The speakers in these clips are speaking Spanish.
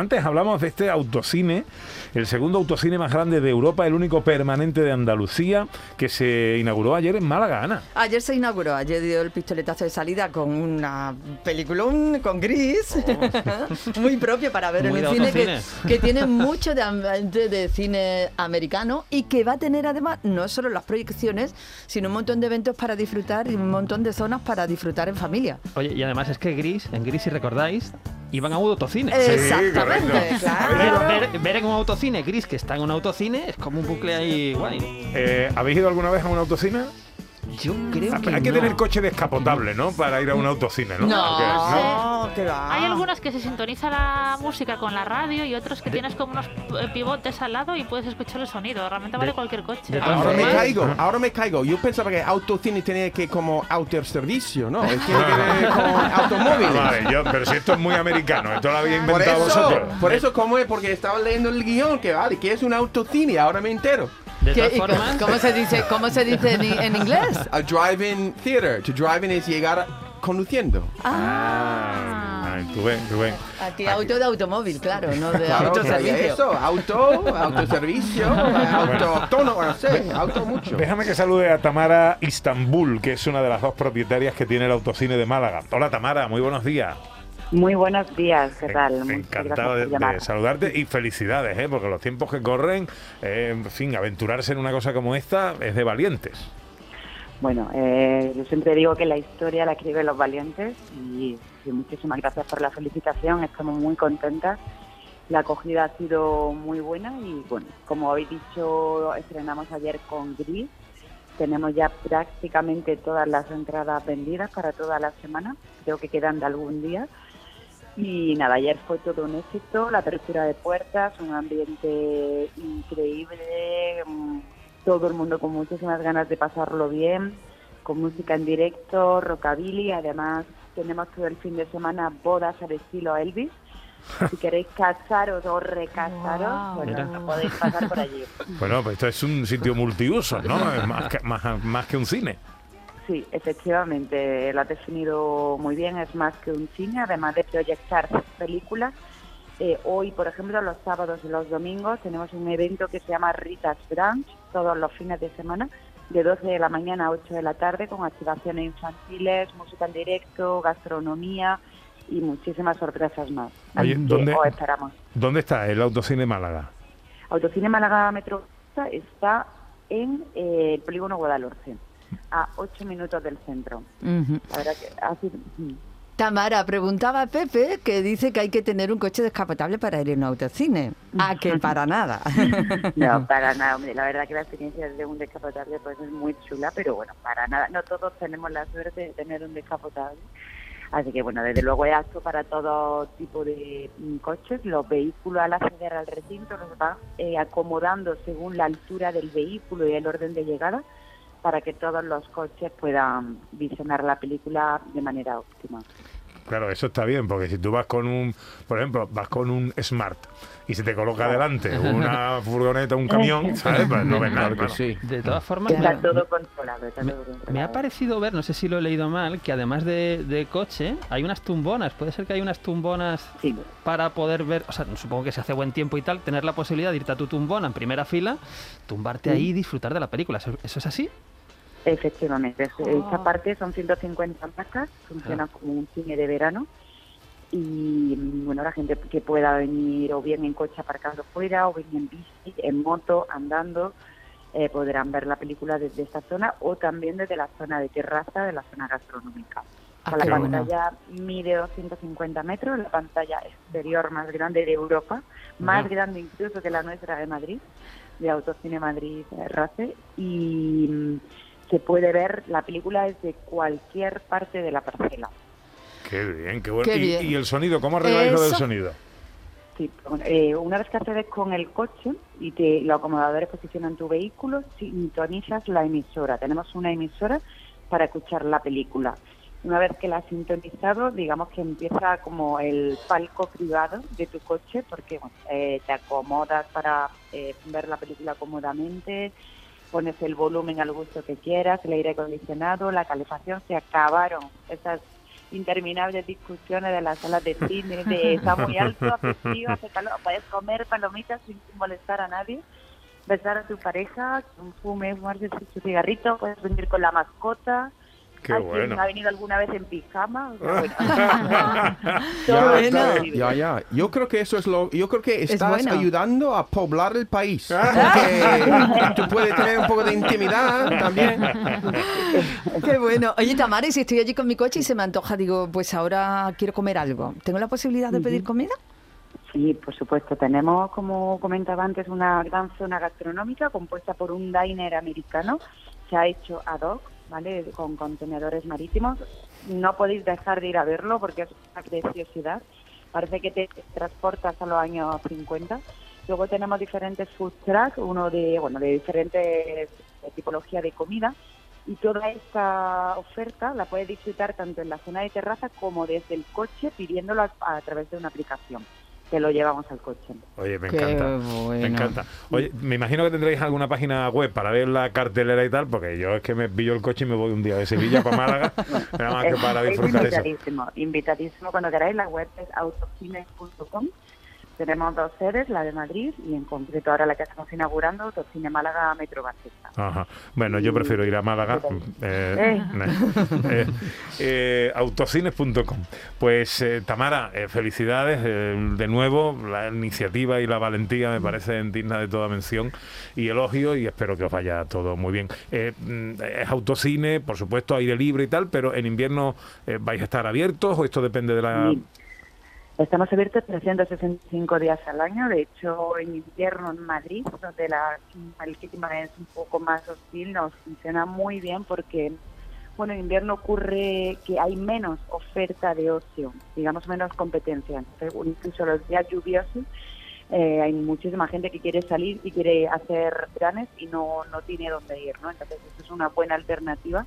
Antes hablamos de este autocine, el segundo autocine más grande de Europa, el único permanente de Andalucía, que se inauguró ayer en Málaga, Ana. Ayer se inauguró, ayer dio el pistoletazo de salida con una película con gris, muy propio para ver Muy en un cine que tiene mucho de, ambiente de cine americano y que va a tener además no solo las proyecciones, sino un montón de eventos para disfrutar y un montón de zonas para disfrutar en familia. Oye, y además es que Gris, en Gris, si recordáis, iban a un autocine. Exactamente, correcto. claro. Ver, ver- ver en un autocine Gris que está en un autocine es como un bucle ahí guay. Eh, ¿Habéis ido alguna vez a un autocine? Yo creo que Hay que no. tener coche descapotable, ¿no? Para ir a un autocine, ¿no? Porque, No, que va. Hay algunos que se sintoniza la música con la radio y otros que tienes como unos pivotes al lado y puedes escuchar el sonido. Realmente vale cualquier coche. de todas Ahora me caigo, ahora me caigo. Yo pensaba que autocine tenía que como autoservicio, ¿no? Tiene que ver con automóviles. Vale, yo, pero si esto es muy americano, esto lo habéis Por inventado eso, vosotros. por eso, ¿cómo es? Porque estaba leyendo el guion, que vale, que es un autocine, ahora me entero. De ¿Qué- todas formas, ¿Cómo se dice, cómo se dice en, en inglés? A drive-in theater. To drive-in es llegar conduciendo. Ah, ay, tú ven, tú ven. Aquí auto de automóvil, claro, no de Claro, autoservicio. eso, auto, autoservicio, auto autónomo, no sé, auto mucho. Déjame que salude a Tamara Istanbul, que es una de las dos propietarias que tiene el autocine de Málaga. Hola Tamara, muy buenos días. Muy buenos días, ¿qué tal? Muchas Encantado de saludarte y felicidades, ¿eh? porque los tiempos que corren, eh, en fin, aventurarse en una cosa como esta es de valientes. Bueno, eh, yo siempre digo que la historia la escriben los valientes y, y muchísimas gracias por la felicitación, estamos muy contentas. La acogida ha sido muy buena y, bueno, como habéis dicho, estrenamos ayer con Gris. Tenemos ya prácticamente todas las entradas vendidas para toda la semana, creo que quedan de algún día. Y nada, ayer fue todo un éxito, la apertura de puertas, un ambiente increíble, mm, todo el mundo con muchísimas ganas de pasarlo bien, con música en directo, rockabilly, además tenemos todo el fin de semana bodas al estilo Elvis. Si queréis casaros o recasaros, Wow. Mira. bueno, podéis pasar por allí. Bueno, pues esto es un sitio multiuso, ¿no? Es más que, más, más que un cine. Sí, efectivamente, lo has definido muy bien, es más que un cine, además de proyectar películas. eh, hoy, por ejemplo, los sábados y los domingos tenemos un evento que se llama Rita's Brunch, todos los fines de semana, de 12 de la mañana a 8 de la tarde, con activaciones infantiles, música en directo, gastronomía y muchísimas sorpresas más. Oye, ¿dónde- os esperamos. ¿Dónde está el autocine Málaga? Autocine Málaga Metro está en eh, el polígono Guadalhorce, a 8 minutos del centro. Ujú. La verdad que ha sido... Tamara, preguntaba a Pepe que dice que hay que tener un coche descapotable para ir a un autocine. Ah, que para nada. No, para nada, hombre. La verdad que la experiencia de un descapotable pues es muy chula, pero bueno, para nada. No todos tenemos la suerte de tener un descapotable. Así que bueno, desde luego es apto para todo tipo de mm, coches. Los vehículos al acceder al recinto los van eh, acomodando según la altura del vehículo y el orden de llegada para que todos los coches puedan visionar la película de manera óptima. Claro, eso está bien, porque si tú vas con un, por ejemplo, vas con un Smart y se te coloca delante una furgoneta, un camión, ¿sabes? Pues no ves nada. Claro sí. de todas formas, Está me, todo controlado. Está me- todo controlado. me ha parecido ver, no sé si lo he leído mal, que además de, de coche hay unas tumbonas. Puede ser que hay unas tumbonas Sí. para poder ver, o sea, supongo que se hace buen tiempo y tal, tener la posibilidad de irte a tu tumbona en primera fila, tumbarte ahí y disfrutar de la película. ¿Eso, eso es así? Efectivamente, es- esta parte son 150 marcas, funciona como un cine de verano. Y bueno, la gente que pueda venir o bien en coche aparcado fuera o bien en bici, en moto, andando, eh, podrán ver la película desde esta zona o también desde la zona de terraza, de la zona gastronómica. Ah, la qué bueno. pantalla mide 250 metros, la pantalla exterior más grande de Europa, más grande incluso que la nuestra de Madrid, de Autocine Madrid eh, RACE, y se puede ver la película desde cualquier parte de la parcela. Qué bien, qué bueno. Qué ¿Y, bien. y el sonido? ¿Cómo arregláis lo del sonido? Sí, eh, una vez que accedes con el coche y te, los acomodadores posicionan tu vehículo, sintonizas la emisora. Tenemos una emisora para escuchar la película. Una vez que la has sintonizado, digamos que empieza como el palco privado de tu coche, porque bueno, eh, te acomodas para eh, ver la película cómodamente, pones el volumen al gusto que quieras, el aire acondicionado, la calefacción, se acabaron esas interminables discusiones de las salas de cine, de está muy alto, hace frío, hace calor, puedes comer palomitas sin molestar a nadie, besar a tu pareja, un fume, fumarse su cigarrito, puedes venir con la mascota, Qué ¿Alguien bueno. ha venido alguna vez en pijama? O sea, bueno. Ya, ya, ya. Yo creo que eso es lo. Yo creo que estás bueno. ayudando a poblar el país. Porque tú puedes tener un poco de intimidad también. Qué bueno. Oye, Tamara, y si estoy allí con mi coche y se me antoja, digo, pues ahora quiero comer algo. ¿Tengo la posibilidad de pedir comida? Sí, por supuesto. Tenemos, como comentaba antes, una gran zona gastronómica compuesta por un diner americano. Se ha hecho ad hoc, ¿vale? Con contenedores marítimos. No podéis dejar de ir a verlo porque es una preciosidad. Parece que te transportas a los años 50. Luego tenemos diferentes food trucks, uno de, bueno, de diferentes eh, tipología de comida. Y toda esta oferta la puedes disfrutar tanto en la zona de terraza como desde el coche pidiéndolo a través de una aplicación. Te lo llevamos al coche. Oye, me Qué encanta. Me encanta. Oye, me imagino que tendréis alguna página web para ver la cartelera y tal, porque yo es que me pillo el coche y me voy un día de Sevilla para Málaga, nada más que Es- para es disfrutar eso. invitadísimo, invitadísimo cuando queráis. La web es autocines.com. Tenemos dos sedes, la de Madrid y en concreto ahora la que estamos inaugurando, Autocine Málaga Metro Barcelona. Ajá. Bueno, yo prefiero ir a Málaga. Eh, eh, eh, autocines.com. Pues eh, Tamara, eh, felicidades eh, de nuevo. La iniciativa y la valentía me parecen dignas de toda mención y elogio y espero que os vaya todo muy bien. Eh, mm, es autocine, por supuesto, aire libre y tal, pero en invierno eh, vais a estar abiertos o esto depende de la... Estamos abiertos 365 días al año. De hecho, en invierno en Madrid, donde la, el clima es un poco más hostil, nos funciona muy bien porque, bueno, en invierno ocurre que hay menos oferta de ocio, digamos menos competencia. Incluso los días lluviosos, eh, hay muchísima gente que quiere salir y quiere hacer planes y no, no tiene dónde ir, ¿no? Entonces, eso es una buena alternativa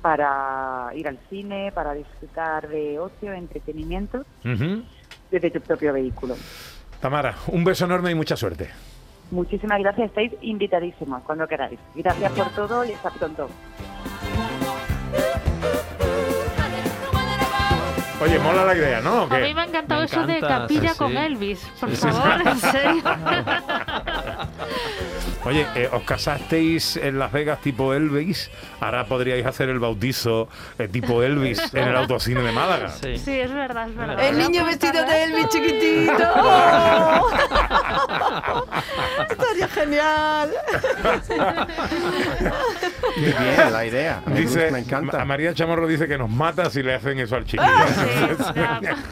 para ir al cine, para disfrutar de ocio, entretenimiento desde tu propio vehículo. Tamara, un beso enorme y mucha suerte. Muchísimas gracias, estáis invitadísimos cuando queráis. Gracias por todo y hasta pronto. Oye, mola la idea, ¿no? ¿O A mí me ha encantado Me eso de capilla sí, con sí. Elvis. Por favor, en serio. Oye, eh, os casasteis en Las Vegas tipo Elvis, ahora podríais hacer el bautizo eh, tipo Elvis en el autocine de Málaga. Sí. Sí, es verdad, es verdad. El niño vestido de Elvis chiquitito. Estaría genial. Qué bien la idea. Me, Dice, gusta, me encanta. a María Chamorro dice que nos mata si le hacen eso al chiquillo. Sí, ya.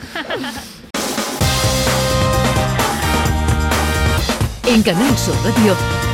En Canal Sur Radio,